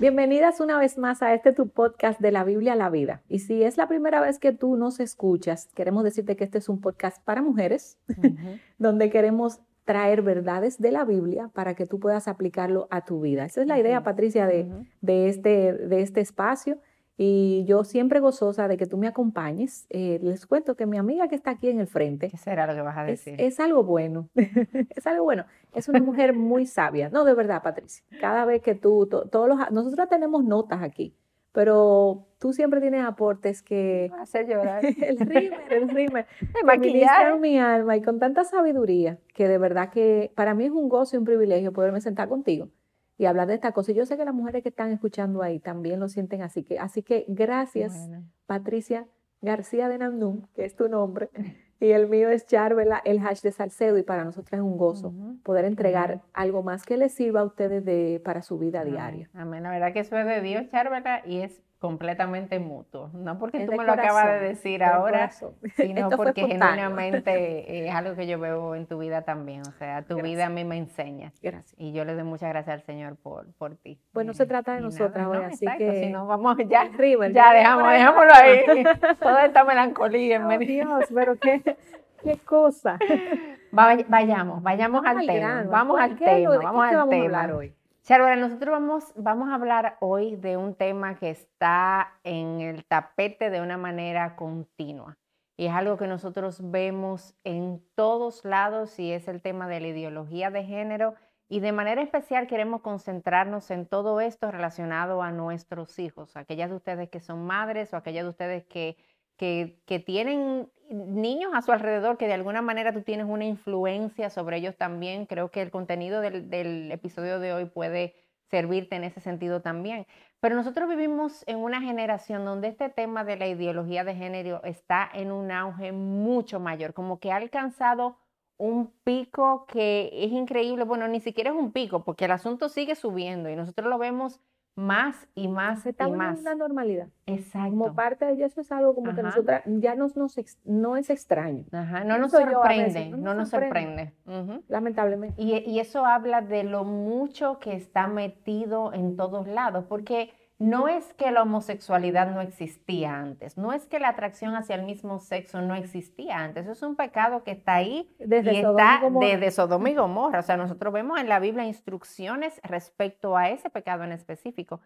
Bienvenidas una vez más a este tu podcast de la Biblia a la vida. Y si es la primera vez que tú nos escuchas, queremos decirte que este es un podcast para mujeres, donde queremos traer verdades de la Biblia para que tú puedas aplicarlo a tu vida. Esa es la idea, Patricia, de, de, este, de este espacio. Y yo siempre gozosa de que tú me acompañes. Eh, les cuento que mi amiga que está aquí en el frente. ¿Qué será lo que vas a decir? Es, algo bueno. es algo bueno. Es una mujer muy sabia. No, de verdad, Patricia. Cada vez que tú, todos los, nosotros tenemos notas aquí pero tú siempre tienes aportes que... Hacer llorar. el rímer, el rímer. maquillar. mi alma y con tanta sabiduría que de verdad que para mí es un gozo y un privilegio poderme sentar contigo y hablar de esta cosa. Y yo sé que las mujeres que están escuchando ahí también lo sienten así. Que, así que gracias, Patricia García de Nandún, que es tu nombre, y el mío es Charvela, el hash de Salcedo, y para nosotros es un gozo poder entregar algo más que les sirva a ustedes de, para su vida diaria. Amén. La verdad que eso es de Dios, Charvela, y es completamente mutuo. No porque tú me lo acabas de decir ahora, sino porque genuinamente es algo que yo veo en tu vida también. O sea, tu vida a mí me enseña. Gracias. Y yo le doy muchas gracias al Señor por, por ti. Pues no se trata de nosotras hoy, así que... Si no, vamos ya, ya dejamos, dejámoslo ahí. Toda esta melancolía en medio. Dios, pero qué, qué cosa. vayamos, vayamos al tema. Vamos al tema, vamos al tema. hoy? Charlotte, nosotros vamos, vamos a hablar hoy de un tema que está en el tapete de una manera continua. Y es algo que nosotros vemos en todos lados y es el tema de la ideología de género. Y de manera especial queremos concentrarnos en todo esto relacionado a nuestros hijos, aquellas de ustedes que son madres o aquellas de ustedes que que, tienen niños a su alrededor, que de alguna manera tú tienes una influencia sobre ellos también. Creo que el contenido del, episodio de hoy puede servirte en ese sentido también. Pero nosotros vivimos en una generación donde este tema de la ideología de género está en un auge mucho mayor, como que ha alcanzado un pico que es increíble. Bueno, ni siquiera es un pico, porque el asunto sigue subiendo y nosotros lo vemos más y más está y más. una normalidad. Exacto. Como parte de eso es algo como que nosotras ya nos, nos no es extraño. Ajá. No, nos sorprende, no, nos sorprende, lamentablemente. Y, y, eso habla de lo mucho que está metido en todos lados, porque no es que la homosexualidad no existía antes, no es que la atracción hacia el mismo sexo no existía antes, eso es un pecado que está ahí desde y está desde Sodoma y Gomorra. O sea, nosotros vemos en la Biblia instrucciones respecto a ese pecado en específico.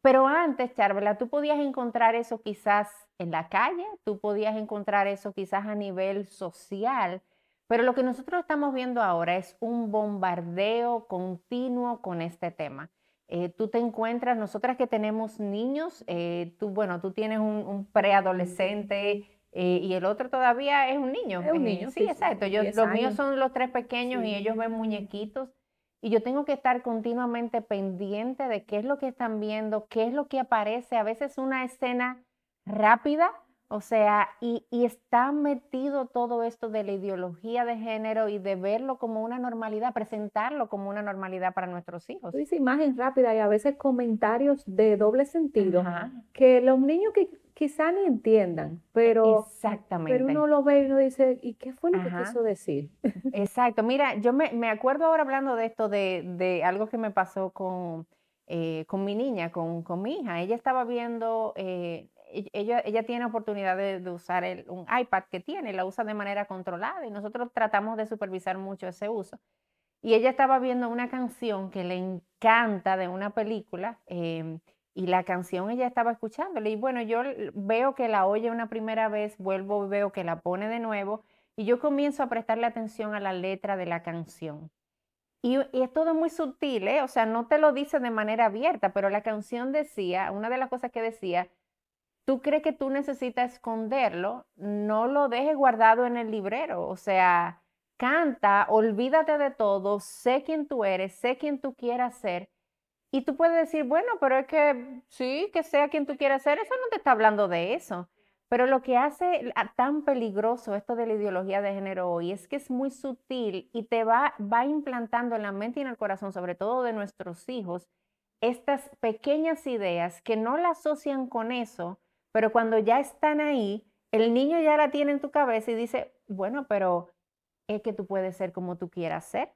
Pero antes, Charvela, tú podías encontrar eso quizás en la calle, tú podías encontrar eso quizás a nivel social, pero lo que nosotros estamos viendo ahora es un bombardeo continuo con este tema. Eh, tú te encuentras, nosotras que tenemos niños, eh, tú, bueno, tú tienes un, preadolescente eh, y el otro todavía es un niño. Es un niño. sí, exacto. Yo, los míos son los tres pequeños y ellos ven muñequitos y yo tengo que estar continuamente pendiente de qué es lo que están viendo, qué es lo que aparece. A veces una escena rápida o sea, y, está metido todo esto de la ideología de género y de verlo como una normalidad, presentarlo como una normalidad para nuestros hijos. Dice imagen rápida y a veces comentarios de doble sentido que los niños que quizá ni entiendan, pero, Exactamente. pero uno lo ve y uno dice, ¿y qué fue lo que quiso decir? Exacto, mira, yo me, acuerdo ahora hablando de esto, de, algo que me pasó con, eh, con mi niña, con, con, mi hija. Ella estaba viendo... Eh, ella, ella tiene oportunidad de, usar el, un iPad que tiene, la usa de manera controlada y nosotros tratamos de supervisar mucho ese uso. Y ella estaba viendo una canción que le encanta de una película em, y la canción ella estaba escuchándole y bueno, yo veo que la oye una primera vez, vuelvo y veo que la pone de nuevo y yo comienzo a prestarle atención a la letra de la canción. Y, y, es todo muy sutil, ¿eh? o sea, no te lo dice de manera abierta, pero la canción decía, una de las cosas que decía, tú crees que tú necesitas esconderlo, no lo dejes guardado en el librero. O sea, canta, olvídate de todo, sé quién tú eres, sé quién tú quieras ser. Y tú puedes decir, bueno, pero es que sí, que sea quien tú quieras ser, eso no te está hablando de eso. Pero lo que hace tan peligroso esto de la ideología de género hoy es que es muy sutil y te va, va implantando en la mente y en el corazón, sobre todo de nuestros hijos, estas pequeñas ideas que no la asocian con eso, pero cuando ya están ahí, el niño ya la tiene en tu cabeza y dice, bueno, pero es que tú puedes ser como tú quieras ser.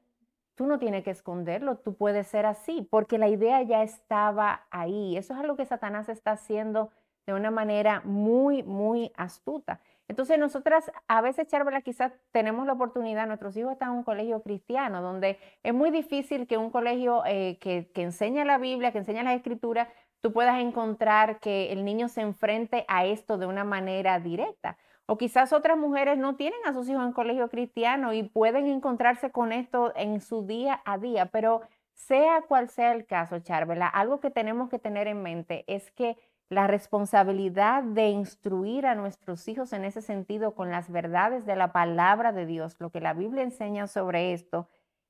tú no tienes que esconderlo, tú puedes ser así, porque la idea ya estaba ahí. Eso es algo que Satanás está haciendo de una manera muy, muy astuta. Entonces nosotras a veces, Charvela, quizás tenemos la oportunidad, nuestros hijos están en un colegio cristiano, donde es muy difícil que un colegio eh, que, que enseña la Biblia, que enseña la escritura, tú puedas encontrar que el niño se enfrente a esto de una manera directa. O quizás otras mujeres no tienen a sus hijos en colegio cristiano y pueden encontrarse con esto en su día a día, pero sea cual sea el caso, Charvela, algo que tenemos que tener en mente es que la responsabilidad de instruir a nuestros hijos en ese sentido con las verdades de la palabra de Dios, lo que la Biblia enseña sobre esto,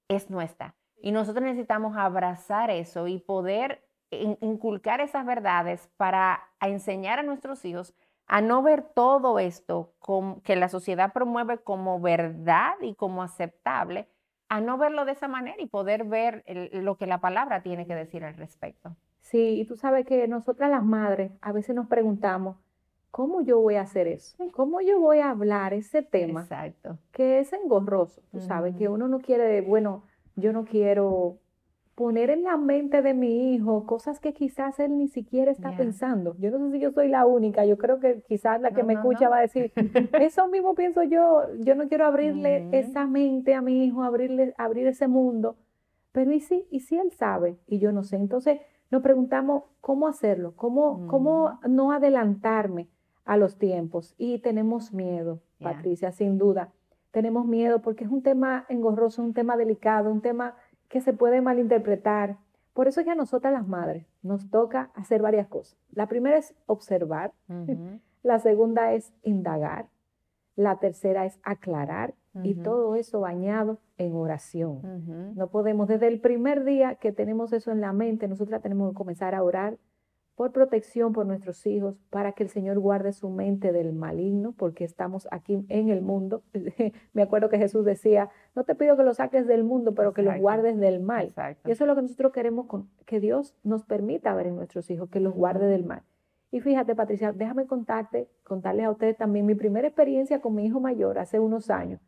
es nuestra. Y nosotros necesitamos abrazar eso y poder inculcar esas verdades para enseñar a nuestros hijos a no ver todo esto que la sociedad promueve como verdad y como aceptable, a no verlo de esa manera y poder ver lo que la palabra tiene que decir al respecto. Sí, y tú sabes que nosotras las madres a veces nos preguntamos, ¿cómo yo voy a hacer eso? ¿Cómo yo voy a hablar ese tema? Exacto. Que es engorroso, tú sabes, que uno no quiere, bueno, yo no quiero poner en la mente de mi hijo cosas que quizás él ni siquiera está pensando. Yo no sé si yo soy la única, yo creo que quizás la que me escucha va a decir, eso mismo pienso yo, yo no quiero abrirle esa mente a mi hijo, abrirle, abrir ese mundo, pero ¿y si, y si él sabe y yo no sé? Entonces, nos preguntamos cómo hacerlo, cómo, cómo no adelantarme a los tiempos. Y tenemos miedo, Patricia, sin duda. Tenemos miedo porque es un tema engorroso, un tema delicado, un tema que se puede malinterpretar. Por eso es que a nosotras las madres nos toca hacer varias cosas. La primera es observar, la segunda es indagar, la tercera es aclarar y todo eso bañado en oración. No podemos, desde el primer día que tenemos eso en la mente, nosotras tenemos que comenzar a orar por protección por nuestros hijos, para que el Señor guarde su mente del maligno, porque estamos aquí en el mundo. Me acuerdo que Jesús decía, no te pido que lo saques del mundo, pero que los guardes del mal. Y eso es lo que nosotros queremos, que Dios nos permita ver en nuestros hijos, que los guarde del mal. Y fíjate, Patricia, déjame contarte, contarles a ustedes también mi primera experiencia con mi hijo mayor hace unos años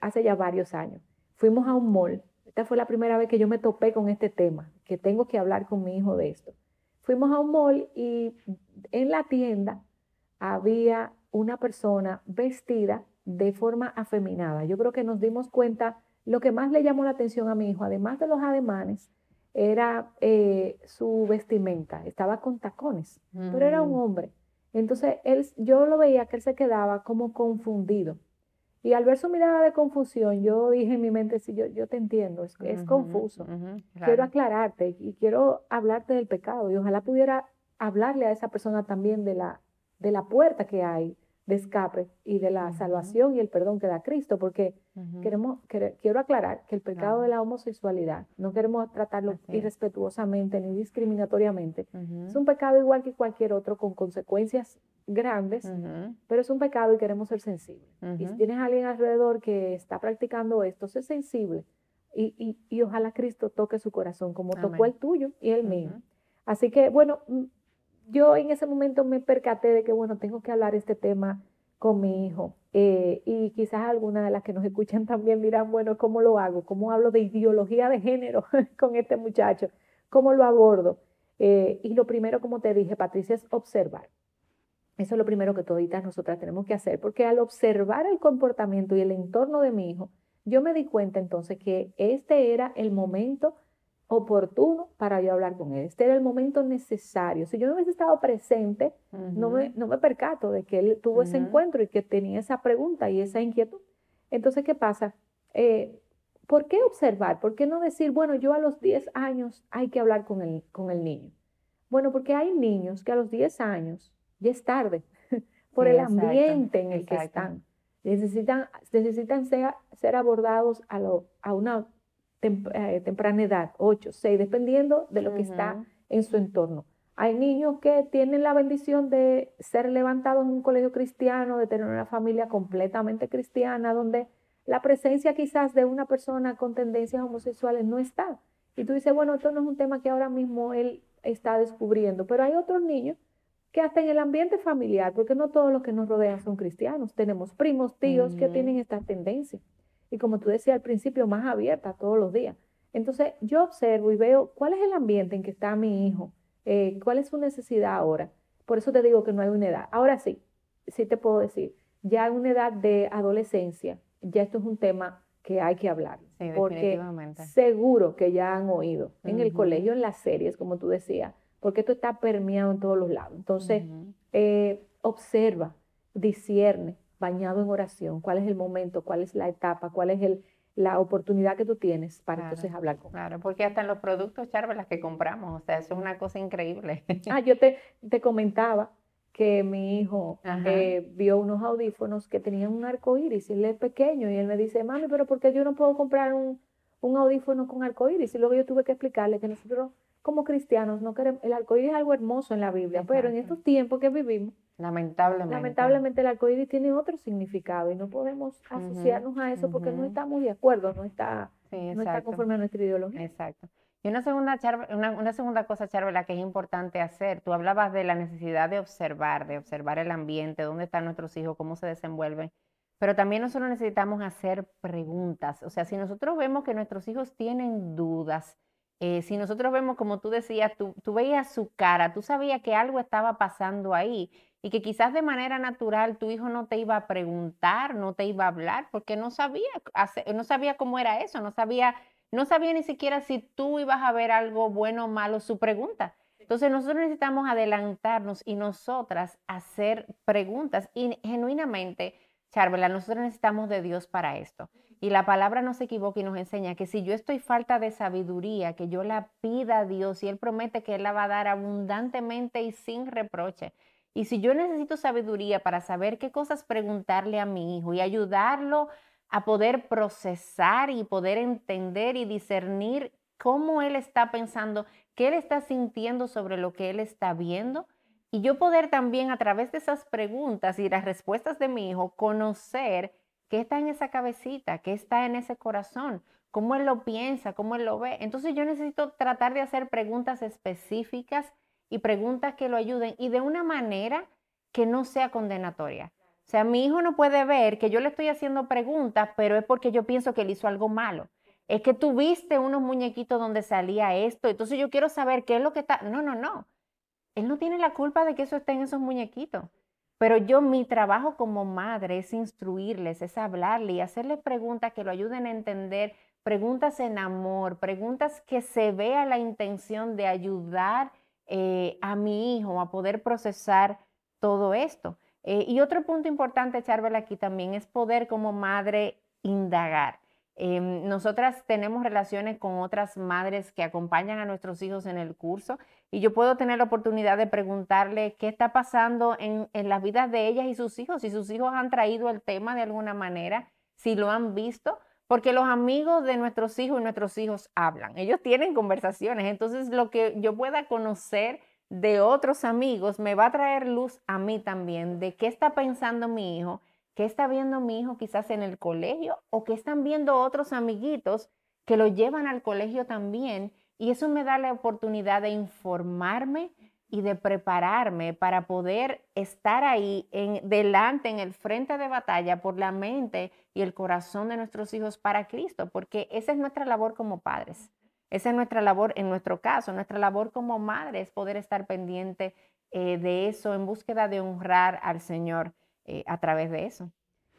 hace ya varios años. Fuimos a un mall. Esta fue la primera vez que yo me topé con este tema, que tengo que hablar con mi hijo de esto. Fuimos a un mall y en la tienda había una persona vestida de forma afeminada. Yo creo que nos dimos cuenta, lo que más le llamó la atención a mi hijo, además de los ademanes, era eh, su vestimenta. Estaba con tacones, pero era un mm. hombre. Entonces él, yo lo veía que él se quedaba como confundido. Y al ver su mirada de confusión, yo dije en mi mente, sí, yo, yo te entiendo, es, es confuso. Quiero aclararte y quiero hablarte del pecado. Y ojalá pudiera hablarle a esa persona también de la, de la puerta que hay de escape y de la salvación y el perdón que da Cristo, porque queremos, quiero aclarar que el pecado de la homosexualidad no queremos tratarlo irrespetuosamente ni discriminatoriamente. Es un pecado igual que cualquier otro con consecuencias grandes, pero es un pecado y queremos ser sensibles. Y si tienes a alguien alrededor que está practicando esto, sé sensible y, y, ojalá Cristo toque su corazón como tocó el tuyo y el mío. Así que, bueno, yo en ese momento me percaté de que, bueno, tengo que hablar este tema con mi hijo. Eh, y quizás algunas de las que nos escuchan también dirán, bueno, ¿cómo lo hago? ¿Cómo hablo de ideología de género con este muchacho? ¿Cómo lo abordo? Eh, y lo primero, como te dije, Patricia, es observar. Eso es lo primero que toditas nosotras tenemos que hacer, porque al observar el comportamiento y el entorno de mi hijo, yo me di cuenta entonces que este era el momento oportuno para yo hablar con él. Este era el momento necesario. Si yo no hubiese estado presente, no, me, no me percato de que él tuvo ese encuentro y que tenía esa pregunta y esa inquietud. Entonces, ¿qué pasa? Eh, ¿Por qué observar? ¿Por qué no decir, bueno, yo a los 10 años hay que hablar con el, con el niño? Bueno, porque hay niños que a los 10 años ya es tarde por el ambiente en el que están. Necesitan, necesitan ser, ser abordados a, lo, a una eh, temprana edad, 8, 6, dependiendo de lo que está en su entorno. Hay niños que tienen la bendición de ser levantados en un colegio cristiano, de tener una familia completamente cristiana, donde la presencia quizás de una persona con tendencias homosexuales no está. Y tú dices, bueno, esto no es un tema que ahora mismo él está descubriendo, pero hay otros niños que hasta en el ambiente familiar, porque no todos los que nos rodean son cristianos, tenemos primos, tíos que tienen esta tendencia. Y como tú decías al principio, más abierta todos los días. Entonces yo observo y veo cuál es el ambiente en que está mi hijo, eh, cuál es su necesidad ahora. Por eso te digo que no hay una edad. Ahora sí, sí te puedo decir, ya en una edad de adolescencia, ya esto es un tema que hay que hablar. Sí, porque seguro que ya han oído en el colegio, en las series, como tú decías, porque esto está permeado en todos los lados. Entonces, eh, observa, discierne, bañado en oración, cuál es el momento, cuál es la etapa, cuál es el, la oportunidad que tú tienes para entonces hablar con Claro, porque hasta en los productos, Charvel, las que compramos, o sea, eso es una cosa increíble. ah, yo te, te comentaba que mi hijo eh, vio unos audífonos que tenían un arco iris y él es pequeño y él me dice, mami, pero ¿por qué yo no puedo comprar un, un audífono con arco iris? Y luego yo tuve que explicarle que nosotros como cristianos no queremos, el arco iris es algo hermoso en la Biblia, pero en estos tiempos que vivimos, lamentablemente, lamentablemente el arco iris tiene otro significado y no podemos asociarnos a eso porque no estamos de acuerdo, no está, no está conforme a nuestra ideología. Exacto. Y una segunda, una, una segunda cosa, Charvela, que es importante hacer, tú hablabas de la necesidad de observar, de observar el ambiente, dónde están nuestros hijos, cómo se desenvuelven, pero también nosotros necesitamos hacer preguntas. O sea, si nosotros vemos que nuestros hijos tienen dudas, eh, si nosotros vemos, como tú decías, tú, tú veías su cara, tú sabías que algo estaba pasando ahí y que quizás de manera natural tu hijo no te iba a preguntar, no te iba a hablar, porque no sabía, no sabía cómo era eso, no sabía no sabía ni siquiera si tú ibas a ver algo bueno o malo su pregunta. Entonces nosotros necesitamos adelantarnos y nosotras hacer preguntas. Y genuinamente, Charvela, nosotros necesitamos de Dios para esto. Y la palabra no se equivoca y nos enseña que si yo estoy falta de sabiduría, que yo la pida a Dios y Él promete que Él la va a dar abundantemente y sin reproche. Y si yo necesito sabiduría para saber qué cosas preguntarle a mi hijo y ayudarlo a poder procesar y poder entender y discernir cómo él está pensando, qué él está sintiendo sobre lo que él está viendo. Y yo poder también a través de esas preguntas y las respuestas de mi hijo conocer qué está en esa cabecita, qué está en ese corazón, cómo él lo piensa, cómo él lo ve. Entonces yo necesito tratar de hacer preguntas específicas y preguntas que lo ayuden y de una manera que no sea condenatoria. O sea, mi hijo no puede ver que yo le estoy haciendo preguntas, pero es porque yo pienso que él hizo algo malo. Es que tuviste unos muñequitos donde salía esto, entonces yo quiero saber qué es lo que está. No, no, no. Él no tiene la culpa de que eso esté en esos muñequitos. Pero yo, mi trabajo como madre es instruirles, es hablarle y hacerles preguntas que lo ayuden a entender, preguntas en amor, preguntas que se vea la intención de ayudar eh, a mi hijo a poder procesar todo esto. Eh, y otro punto importante, Charbel, aquí también es poder como madre indagar. Em, nosotras tenemos relaciones con otras madres que acompañan a nuestros hijos en el curso y yo puedo tener la oportunidad de preguntarle qué está pasando en, en las vidas de ellas y sus hijos, si sus hijos han traído el tema de alguna manera, si lo han visto, porque los amigos de nuestros hijos y nuestros hijos hablan, ellos tienen conversaciones, entonces lo que yo pueda conocer de otros amigos me va a traer luz a mí también de qué está pensando mi hijo, qué está viendo mi hijo quizás en el colegio o qué están viendo otros amiguitos que lo llevan al colegio también. Y eso me da la oportunidad de informarme y de prepararme para poder estar ahí en, delante, en el frente de batalla por la mente y el corazón de nuestros hijos para Cristo, porque esa es nuestra labor como padres. Esa es nuestra labor, en nuestro caso, nuestra labor como madre es poder estar pendiente eh, de eso en búsqueda de honrar al Señor eh, a través de eso.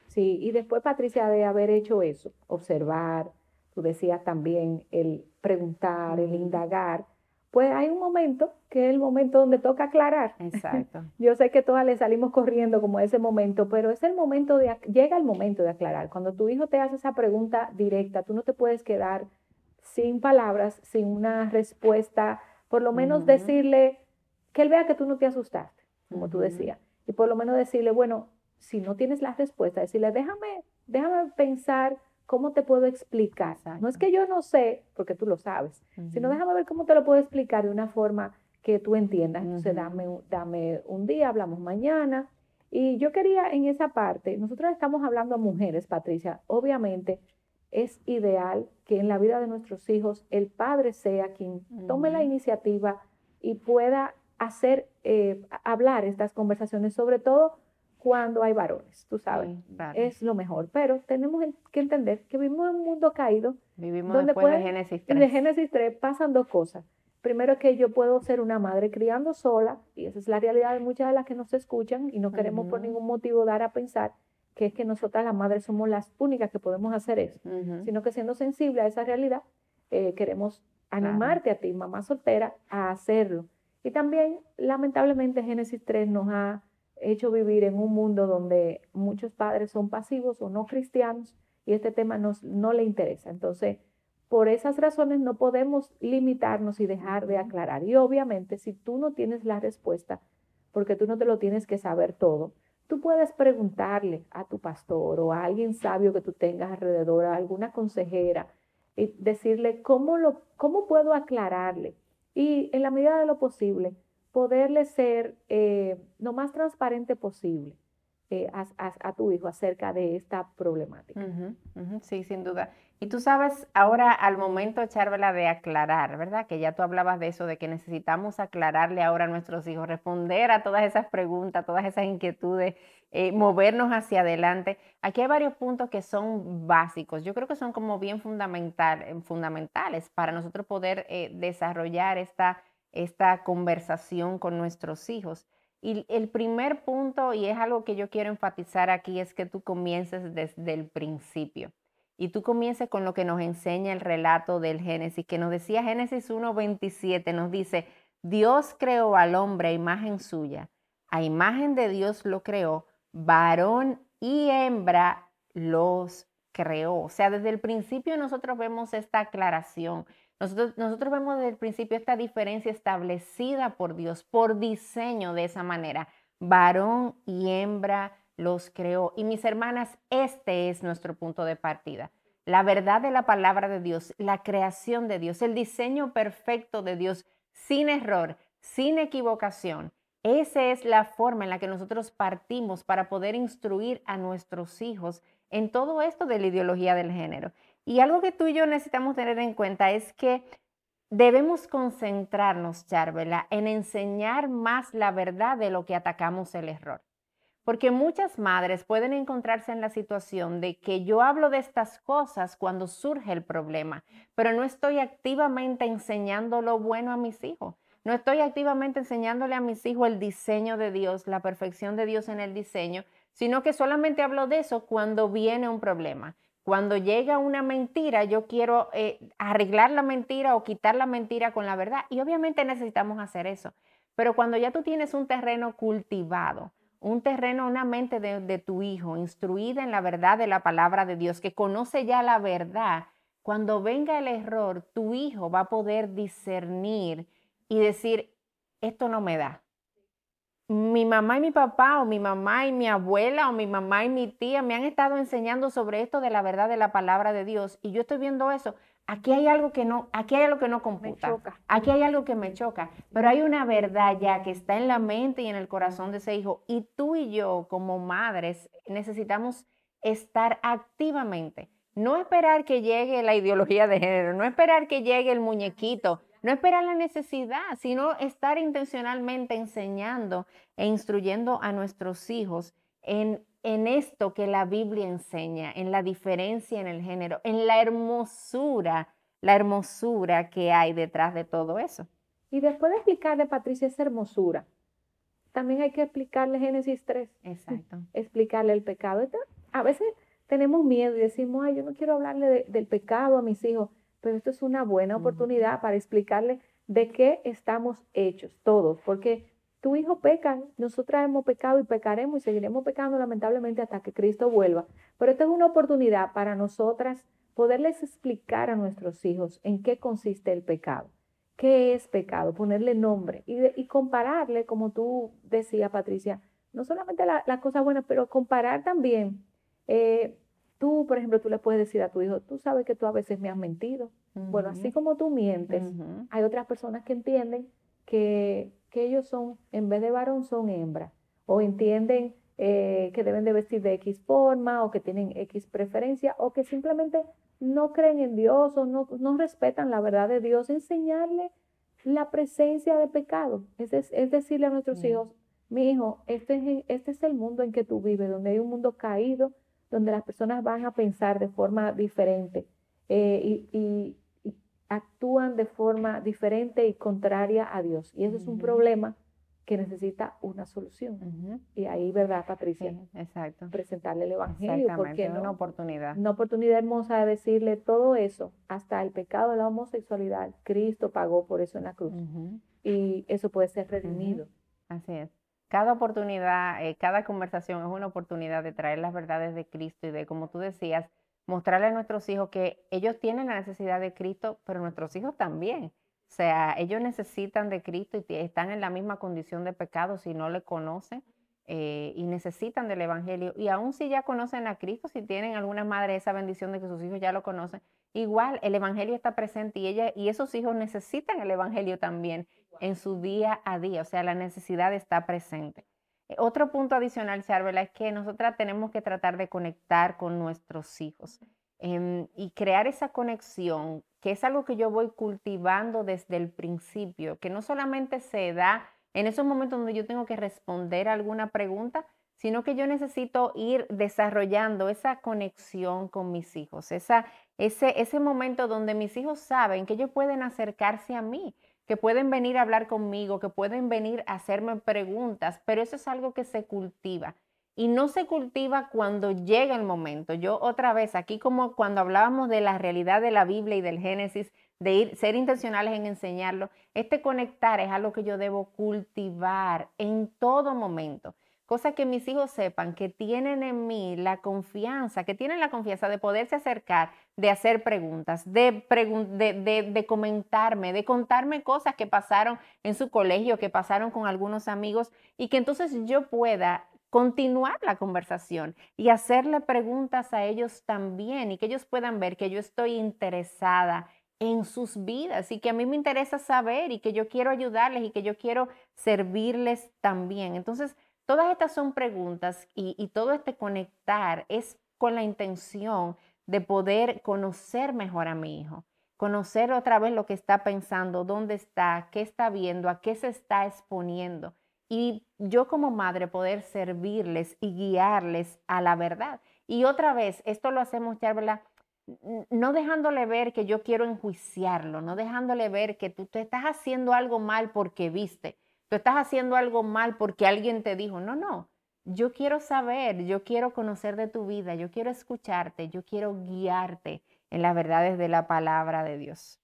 Sí, y después, Patricia, de haber hecho eso, observar, tú decías también el preguntar, el indagar, pues hay un momento que es el momento donde toca aclarar. Exacto. Yo sé que todas le salimos corriendo como ese momento, pero es el momento de, llega el momento de aclarar. Cuando tu hijo te hace esa pregunta directa, tú no te puedes quedar sin palabras, sin una respuesta, por lo menos decirle que él vea que tú no te asustaste, como tú decías, y por lo menos decirle, bueno, si no tienes la respuesta, decirle, déjame, déjame pensar cómo te puedo explicar. No es que yo no sé, porque tú lo sabes, sino déjame ver cómo te lo puedo explicar de una forma que tú entiendas. Entonces, dame, dame un día, hablamos mañana. Y yo quería en esa parte, nosotros estamos hablando a mujeres, Patricia, obviamente es ideal que en la vida de nuestros hijos el padre sea quien tome la iniciativa y pueda hacer, eh, hablar estas conversaciones, sobre todo cuando hay varones, tú sabes, es lo mejor. Pero tenemos que entender que vivimos en un mundo caído. Vivimos donde después de Génesis 3. De Génesis 3 pasan dos cosas. Primero que yo puedo ser una madre criando sola, y esa es la realidad de muchas de las que nos escuchan, y no queremos por ningún motivo dar a pensar que es que nosotras las madres somos las únicas que podemos hacer eso, sino que siendo sensible a esa realidad, eh, queremos animarte a ti, mamá soltera, a hacerlo. Y también, lamentablemente, Génesis 3 nos ha hecho vivir en un mundo donde muchos padres son pasivos o no cristianos y este tema nos, no le interesa. Entonces, por esas razones no podemos limitarnos y dejar de aclarar. Y obviamente, si tú no tienes la respuesta, porque tú no te lo tienes que saber todo, tú puedes preguntarle a tu pastor o a alguien sabio que tú tengas alrededor, a alguna consejera, y decirle cómo, lo, cómo puedo aclararle. Y en la medida de lo posible, poderle ser eh, lo más transparente posible eh, a, tu hijo acerca de esta problemática. sí, sin duda. Y tú sabes, ahora al momento, Charvela, de aclarar, ¿verdad? Que ya tú hablabas de eso, de que necesitamos aclararle ahora a nuestros hijos, responder a todas esas preguntas, todas esas inquietudes, eh, movernos hacia adelante. Aquí hay varios puntos que son básicos. Yo creo que son como bien fundamental, fundamentales para nosotros poder desarrollar esta esta conversación con nuestros hijos. Y el primer punto, y es algo que yo quiero enfatizar aquí, es que tú comiences desde el principio. Y tú comiences con lo que nos enseña el relato del Génesis, que nos decía Génesis 1.27, nos dice, Dios creó al hombre a imagen suya, a imagen de Dios lo creó, varón y hembra los creó. O sea, desde el principio nosotros vemos esta aclaración. Nosotros, vemos desde el principio esta diferencia establecida por Dios, por diseño de esa manera. Varón y hembra los creó. Y mis hermanas, este es nuestro punto de partida. La verdad de la palabra de Dios, la creación de Dios, el diseño perfecto de Dios, sin error, sin equivocación. Esa es la forma en la que nosotros partimos para poder instruir a nuestros hijos en todo esto de la ideología del género. Y algo que tú y yo necesitamos tener en cuenta es que debemos concentrarnos, Charvela, en enseñar más la verdad de lo que atacamos el error. Porque muchas madres pueden encontrarse en la situación de que yo hablo de estas cosas cuando surge el problema, pero no estoy activamente enseñando lo bueno a mis hijos. No estoy activamente enseñándole a mis hijos el diseño de Dios, la perfección de Dios en el diseño, sino que solamente hablo de eso cuando viene un problema. Cuando llega una mentira, yo quiero eh, arreglar la mentira o quitar la mentira con la verdad. Y obviamente necesitamos hacer eso. Pero cuando ya tú tienes un terreno cultivado, un terreno, una mente de, de, tu hijo, instruida en la verdad de la palabra de Dios, que conoce ya la verdad, cuando venga el error, tu hijo va a poder discernir y decir, esto no me da, mi mamá y mi papá o mi mamá y mi abuela o mi mamá y mi tía me han estado enseñando sobre esto de la verdad de la palabra de Dios y yo estoy viendo eso. Aquí hay algo que no, aquí hay algo que no computa. Aquí hay algo que me choca, pero hay una verdad ya que está en la mente y en el corazón de ese hijo y tú y yo como madres necesitamos estar activamente, no esperar que llegue la ideología de género, no esperar que llegue el muñequito, no esperar la necesidad, sino estar intencionalmente enseñando e instruyendo a nuestros hijos en, en esto que la Biblia enseña, en la diferencia en el género, en la hermosura, la hermosura que hay detrás de todo eso. Y después de explicarle, Patricia, esa hermosura, también hay que explicarle Génesis 3. Exacto. Explicarle el pecado. A veces tenemos miedo y decimos, ay, yo no quiero hablarle del pecado a mis hijos pero esto es una buena oportunidad para explicarle de qué estamos hechos todos, porque tu hijo peca, nosotras hemos pecado y pecaremos y seguiremos pecando lamentablemente hasta que Cristo vuelva. Pero esta es una oportunidad para nosotras poderles explicar a nuestros hijos en qué consiste el pecado, qué es pecado, ponerle nombre y, compararle, como tú decías, Patricia, no solamente las la cosas buenas, pero comparar también eh, Tú, por ejemplo, tú le puedes decir a tu hijo, tú sabes que tú a veces me has mentido. Bueno, así como tú mientes, hay otras personas que entienden que, ellos son, en vez de varón, son hembra. O entienden eh, que deben de vestir de X forma, o que tienen X preferencia, o que simplemente no creen en Dios o no, no respetan la verdad de Dios. Enseñarle la presencia de pecado. Es, es decirle a nuestros hijos, mi hijo, este es, este es el mundo en que tú vives, donde hay un mundo caído, donde las personas van a pensar de forma diferente eh, y, actúan de forma diferente y contraria a Dios. Y eso es un problema que necesita una solución. Y ahí, ¿verdad, Patricia? exacto. Presentarle el Evangelio. Porque es una oportunidad. Una oportunidad hermosa de decirle todo eso, hasta el pecado de la homosexualidad. Cristo pagó por eso en la cruz. Y eso puede ser redimido. Así es. Cada oportunidad, eh, cada conversación es una oportunidad de traer las verdades de Cristo y de, como tú decías, mostrarle a nuestros hijos que ellos tienen la necesidad de Cristo, pero nuestros hijos también. O sea, ellos necesitan de Cristo y están en la misma condición de pecado si no le conocen eh, y necesitan del Evangelio. Y aún si ya conocen a Cristo, si tienen alguna madre esa bendición de que sus hijos ya lo conocen, igual el Evangelio está presente y, ella, y esos hijos necesitan el Evangelio también en su día a día. O sea, la necesidad está presente. Eh, otro punto adicional, Charvela, es que nosotras tenemos que tratar de conectar con nuestros hijos em, y crear esa conexión que es algo que yo voy cultivando desde el principio, que no solamente se da en esos momentos donde yo tengo que responder alguna pregunta, sino que yo necesito ir desarrollando esa conexión con mis hijos, esa, ese, ese momento donde mis hijos saben que ellos pueden acercarse a mí, que pueden venir a hablar conmigo, que pueden venir a hacerme preguntas, pero eso es algo que se cultiva y no se cultiva cuando llega el momento. Yo otra vez, aquí como cuando hablábamos de la realidad de la Biblia y del Génesis, de ir, ser intencionales en enseñarlo, este conectar es algo que yo debo cultivar en todo momento. Cosa que mis hijos sepan que tienen en mí la confianza, que tienen la confianza de poderse acercar, de hacer preguntas, de, de, de, comentarme, de contarme cosas que pasaron en su colegio, que pasaron con algunos amigos y que entonces yo pueda continuar la conversación y hacerle preguntas a ellos también y que ellos puedan ver que yo estoy interesada en sus vidas y que a mí me interesa saber y que yo quiero ayudarles y que yo quiero servirles también. Entonces, todas estas son preguntas y, todo este conectar es con la intención de poder conocer mejor a mi hijo, conocer otra vez lo que está pensando, dónde está, qué está viendo, a qué se está exponiendo. Y yo como madre poder servirles y guiarles a la verdad. Y otra vez, esto lo hacemos, Charla, no dejándole ver que yo quiero enjuiciarlo, no dejándole ver que tú te estás haciendo algo mal porque viste, tú estás haciendo algo mal porque alguien te dijo, no, no, yo quiero saber, yo quiero conocer de tu vida, yo quiero escucharte, yo quiero guiarte en las verdades de la palabra de Dios.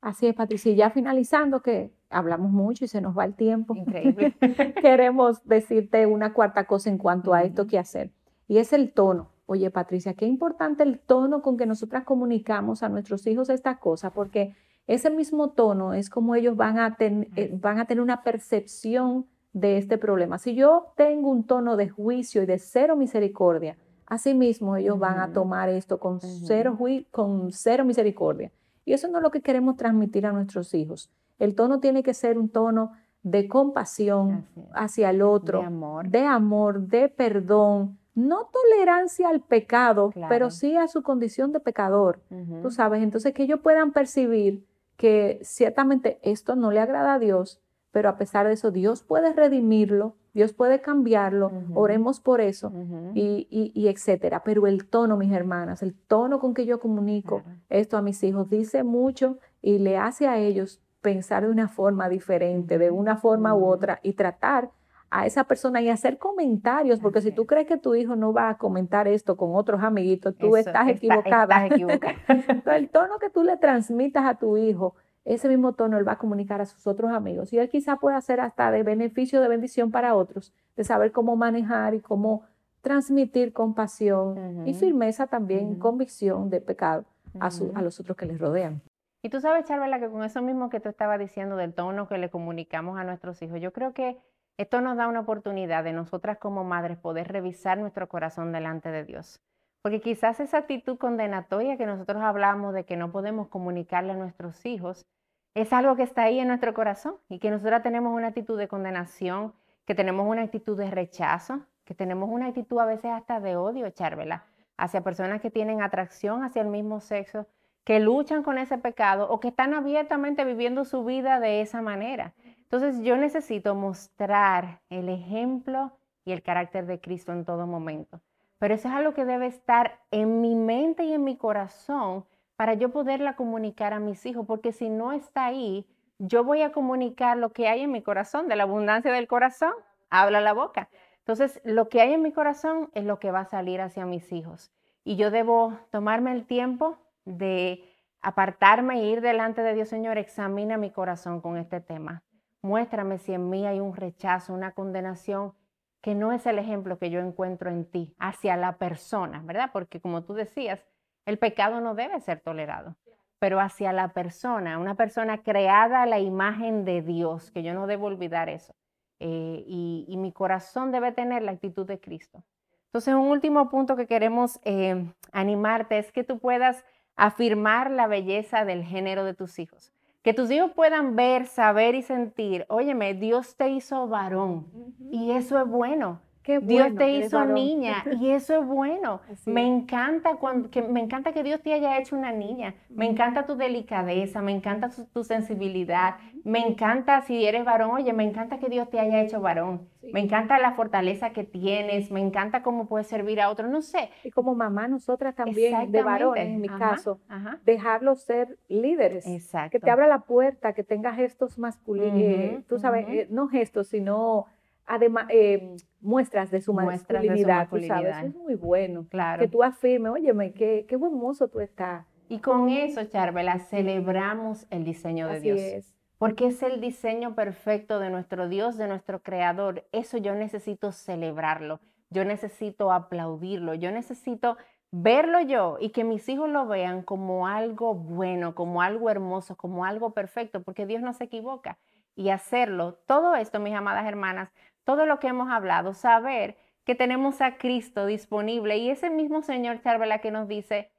Así es, Patricia. Ya finalizando, que hablamos mucho y se nos va el tiempo. Increíble. Queremos decirte una cuarta cosa en cuanto a esto que hacer. Y es el tono. Oye, Patricia, qué importante el tono con que nosotras comunicamos a nuestros hijos esta cosa, porque ese mismo tono es como ellos van a, eh, van a tener una percepción de este problema. Si yo tengo un tono de juicio y de cero misericordia, así mismo ellos van a tomar esto con, cero, con cero misericordia. Y eso no es lo que queremos transmitir a nuestros hijos. El tono tiene que ser un tono de compasión hacia el otro, de amor, de, amor, de perdón, no tolerancia al pecado, pero sí a su condición de pecador, tú sabes, entonces que ellos puedan percibir que ciertamente esto no le agrada a Dios, pero a pesar de eso Dios puede redimirlo, Dios puede cambiarlo, oremos por eso y, etcétera. Pero el tono, mis hermanas, el tono con que yo comunico esto a mis hijos dice mucho y le hace a ellos pensar de una forma diferente, de una forma u otra y tratar a esa persona y hacer comentarios, porque si tú crees que tu hijo no va a comentar esto con otros amiguitos, tú estás equivocada. el tono que tú le transmitas a tu hijo ese mismo tono él va a comunicar a sus otros amigos y él quizá pueda ser hasta de beneficio, de bendición para otros, de saber cómo manejar y cómo transmitir compasión y firmeza también, convicción de pecado a, a, los otros que les rodean. Y tú sabes, Charvela, que con eso mismo que tú estabas diciendo del tono que le comunicamos a nuestros hijos, yo creo que esto nos da una oportunidad de nosotras como madres poder revisar nuestro corazón delante de Dios. Porque quizás esa actitud condenatoria que nosotros hablamos de que no podemos comunicarle a nuestros hijos, es algo que está ahí en nuestro corazón y que nosotros tenemos una actitud de condenación, que tenemos una actitud de rechazo, que tenemos una actitud a veces hasta de odio, Charvela, hacia personas que tienen atracción hacia el mismo sexo, que luchan con ese pecado o que están abiertamente viviendo su vida de esa manera. Entonces yo necesito mostrar el ejemplo y el carácter de Cristo en todo momento. Pero eso es algo que debe estar en mi mente y en mi corazón para yo poderla comunicar a mis hijos, porque si no está ahí, yo voy a comunicar lo que hay en mi corazón, de la abundancia del corazón, habla la boca. Entonces, lo que hay en mi corazón es lo que va a salir hacia mis hijos. Y yo debo tomarme el tiempo de apartarme e ir delante de Dios, Señor, examina mi corazón con este tema. Muéstrame si en mí hay un rechazo, una condenación que no es el ejemplo que yo encuentro en ti hacia la persona, ¿verdad? Porque como tú decías, el pecado no debe ser tolerado, pero hacia la persona, una persona creada a la imagen de Dios, que yo no debo olvidar eso. Eh, y, mi corazón debe tener la actitud de Cristo. Entonces, un último punto que queremos eh, animarte es que tú puedas afirmar la belleza del género de tus hijos. Que tus hijos puedan ver, saber y sentir, óyeme, Dios te hizo varón y eso es bueno. Dios te hizo niña y eso es bueno. me encanta cuando, que, me encanta que Dios te haya hecho una niña. Me encanta tu delicadeza, me encanta tu, sensibilidad. Me encanta si eres varón, oye, me encanta que Dios te haya hecho varón. Me encanta la fortaleza que tienes, me encanta cómo puedes servir a otros, no sé. Y como mamá, nosotras también, de varones, en mi caso, dejarlos ser líderes. Exacto. Que te abra la puerta, que tenga gestos masculinos, eh, tú sabes, eh, no gestos, sino además, eh, muestras de su masculinidad, tú sabes, eso es muy bueno. Claro. Que tú afirmes, óyeme, qué, qué buen mozo tú estás. Y con eso, Charvela, celebramos el diseño de Dios. Es. Porque es el diseño perfecto de nuestro Dios, de nuestro Creador. Eso yo necesito celebrarlo. Yo necesito aplaudirlo. Yo necesito verlo yo y que mis hijos lo vean como algo bueno, como algo hermoso, como algo perfecto, porque Dios no se equivoca. Y hacerlo, todo esto, mis amadas hermanas, todo lo que hemos hablado, saber que tenemos a Cristo disponible y ese mismo Señor Charvela que nos dice,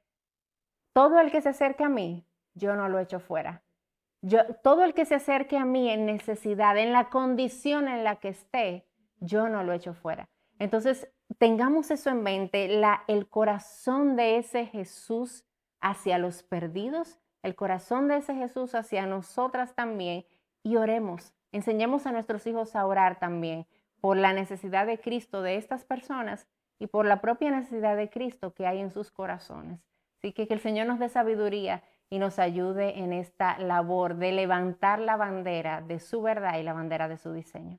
todo el que se acerque a mí, yo no lo echo fuera. Yo, todo el que se acerque a mí en necesidad, en la condición en la que esté, yo no lo echo fuera. Entonces, tengamos eso en mente, el corazón de ese Jesús hacia los perdidos, el corazón de ese Jesús hacia nosotras también, y oremos. Enseñemos a nuestros hijos a orar también por la necesidad de Cristo de estas personas y por la propia necesidad de Cristo que hay en sus corazones. Así que que el Señor nos dé sabiduría y nos ayude en esta labor de levantar la bandera de su verdad y la bandera de su diseño.